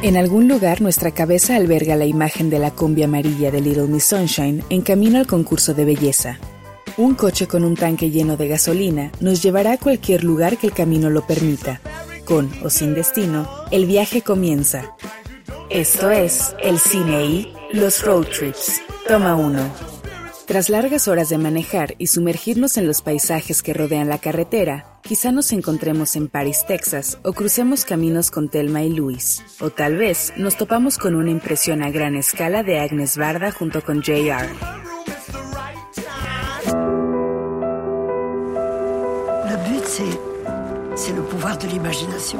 En algún lugar nuestra cabeza alberga la imagen de la combi amarilla de Little Miss Sunshine en camino al concurso de belleza. Un coche con un tanque lleno de gasolina nos llevará a cualquier lugar que el camino lo permita. Con o sin destino, el viaje comienza. Esto es el cine y los road trips. Toma uno. Tras largas horas de manejar y sumergirnos en los paisajes que rodean la carretera, quizá nos encontremos en Paris, Texas, o crucemos caminos con Telma y Luis. O tal vez nos topamos con una impresión a gran escala de Agnes Barda junto con JR. Le c'est le pouvoir de l'imagination.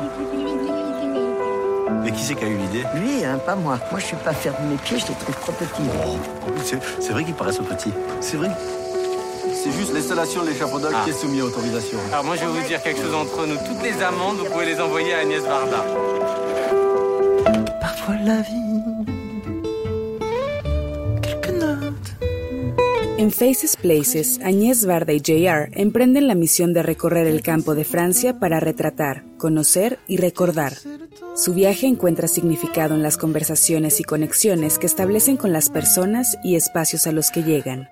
Mais qui c'est qui a eu l'idée Lui, hein, pas moi. Moi, je suis pas fière de mes pieds, je les trouve trop petits. C'est c'est vrai qu'ils paraissent petits. C'est vrai. C'est juste l'installation de l'échafaudage qui est soumis à autorisation. Alors moi je vais vous dire quelque chose entre nous. Toutes les amendes, vous pouvez les envoyer à Agnès Varda. Parfois, la vie. Quelques notes. En Faces Places, Agnès Varda y JR emprenden la misión de recorrer el campo de Francia para retratar, conocer y recordar. Su viaje encuentra significado en las conversaciones y conexiones que establecen con las personas y espacios a los que llegan.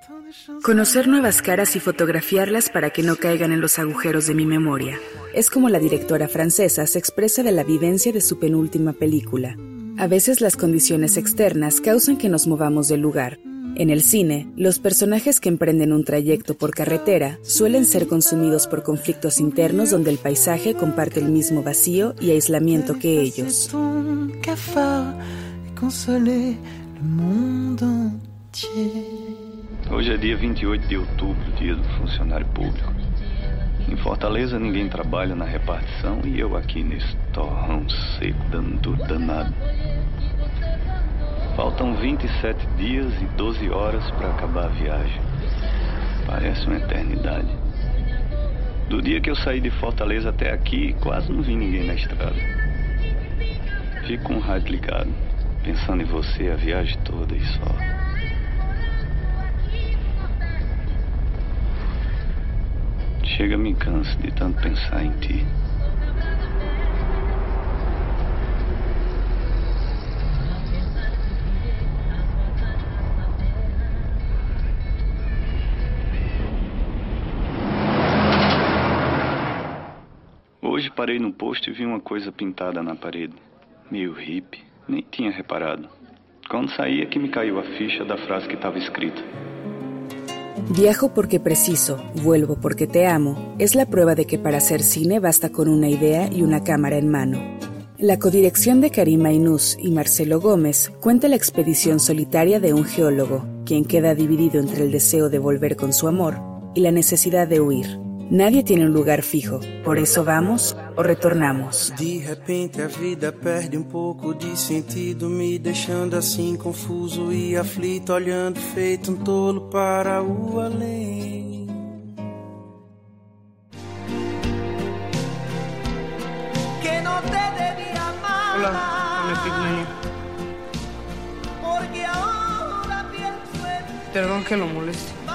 Conocer nuevas caras y fotografiarlas para que no caigan en los agujeros de mi memoria. Es como la directora francesa se expresa de la vivencia de su penúltima película. A veces las condiciones externas causan que nos movamos del lugar. En el cine, los personajes que emprenden un trayecto por carretera suelen ser consumidos por conflictos internos donde el paisaje comparte el mismo vacío y aislamiento que ellos. Hoje é dia 28 de outubro, dia do funcionário público. Em Fortaleza ninguém trabalha na repartição e eu aqui nesse torrão seco dando duro danado. Faltam 27 dias e 12 horas para acabar a viagem. Parece uma eternidade. Do dia que eu saí de Fortaleza até aqui, quase não vi ninguém na estrada. Fico com o rádio ligado, pensando em você a viagem toda e só. Chega, me canso de tanto pensar em ti. Hoje parei no posto e vi uma coisa pintada na parede. Meio hippie, nem tinha reparado. Quando saí que me caiu a ficha da frase que estava escrita. Viajo porque preciso, vuelvo porque te amo, es la prueba de que para hacer cine basta con una idea y una cámara en mano. La codirección de Karima Inús y Marcelo Gómez cuenta la expedición solitaria de un geólogo, quien queda dividido entre el deseo de volver con su amor y la necesidad de huir. Nadie tiene un lugar fijo, por eso vamos o retornamos. De repente a vida perde um pouco de sentido, me deixando assim confuso e aflito, olhando feito um tolo para o além. que no te debía amar. Hola, me Pigmeño. Porque ahora pienso en Perdón que lo moleste.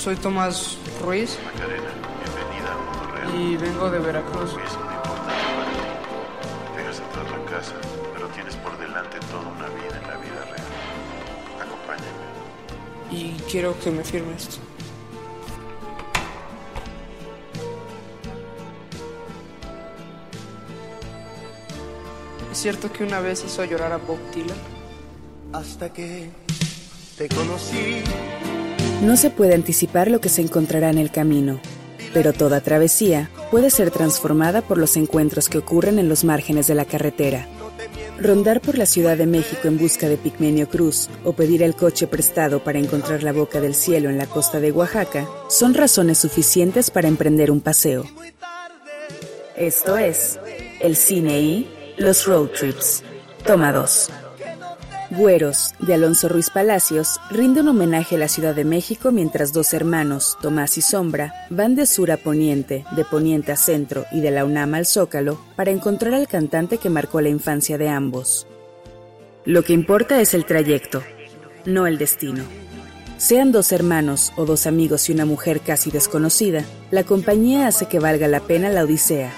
Soy Tomás Ruiz Macarena, bienvenida a Mundo Real. y vengo de Veracruz. Es un importante para ti. Dejas atrás la casa, pero tienes por delante toda una vida en la vida real. Acompáñame. Y quiero que me firme esto. ¿Es cierto que una vez hizo llorar a Bob Dylan? Hasta que te conocí. No se puede anticipar lo que se encontrará en el camino, pero toda travesía puede ser transformada por los encuentros que ocurren en los márgenes de la carretera. Rondar por la Ciudad de México en busca de Pigmenio Cruz o pedir el coche prestado para encontrar la boca del cielo en la costa de Oaxaca son razones suficientes para emprender un paseo. Esto es el cine y los road trips. Toma 2. Güeros, de Alonso Ruiz Palacios, rinde un homenaje a la Ciudad de México mientras dos hermanos, Tomás y Sombra, van de sur a poniente, de poniente a centro y de la UNAM al Zócalo para encontrar al cantante que marcó la infancia de ambos. Lo que importa es el trayecto, no el destino. Sean dos hermanos o dos amigos y una mujer casi desconocida, la compañía hace que valga la pena la odisea.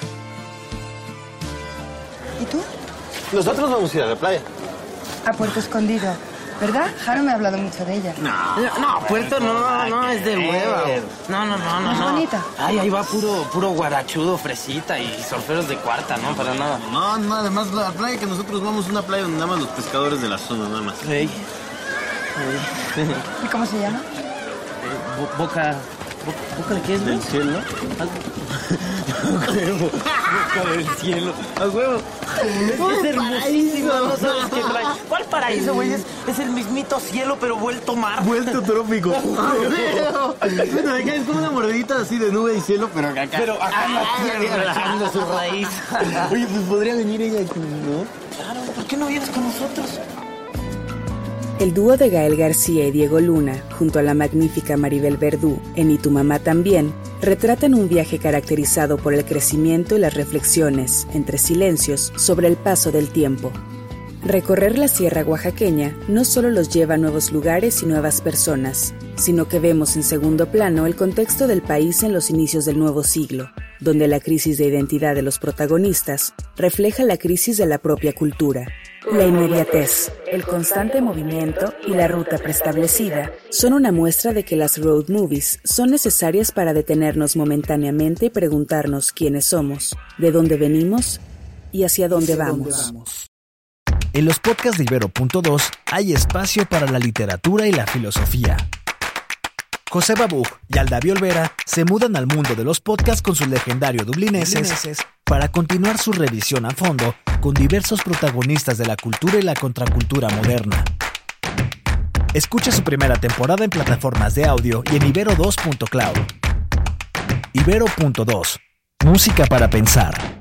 Nosotros vamos a ir a la playa. A Puerto Escondido. ¿Verdad? Jaro me ha hablado mucho de ella. No, Puerto no, no, es de hueva. No, no, no, no. ¿No es no. bonita? Ay, ahí va puro, puro guarachudo, fresita y surferos de cuarta, ¿no? Para nada. No, no, además la playa que nosotros vamos es una playa donde nada más los pescadores de la zona, nada más. Ey. ¿Y cómo se llama? Bo- boca. bo- ¿Boca de qué es, güey? ¿Del cielo? Boca del cielo. A huevo. Es, es hermosísimo, no sabes qué trae. ¿Cuál paraíso, güey? Es, es el mismito cielo, pero vuelto mar. Vuelto trópico. bueno, acá es como una mordidita así de nube y cielo, pero acá. Pero acá en la tierra, echando su raíz. Oye, pues podría venir ella aquí, ¿no? Claro, ¿por qué no vienes con nosotros? El dúo de Gael García y Diego Luna, junto a la magnífica Maribel Verdú en Y tu mamá también, retratan un viaje caracterizado por el crecimiento y las reflexiones, entre silencios, sobre el paso del tiempo. Recorrer la sierra oaxaqueña no solo los lleva a nuevos lugares y nuevas personas, sino que vemos en segundo plano el contexto del país en los inicios del nuevo siglo, donde la crisis de identidad de los protagonistas refleja la crisis de la propia cultura. La inmediatez, el constante movimiento y la ruta preestablecida son una muestra de que las road movies son necesarias para detenernos momentáneamente y preguntarnos quiénes somos, de dónde venimos y hacia dónde vamos. En los podcasts de Ibero.2 hay espacio para la literatura y la filosofía. José Babú y Aldavi Olvera se mudan al mundo de los podcasts con sus legendarios dublineses para continuar su revisión a fondo con diversos protagonistas de la cultura y la contracultura moderna. Escucha su primera temporada en plataformas de audio y en ibero2.cloud. Ibero.2. Música para pensar.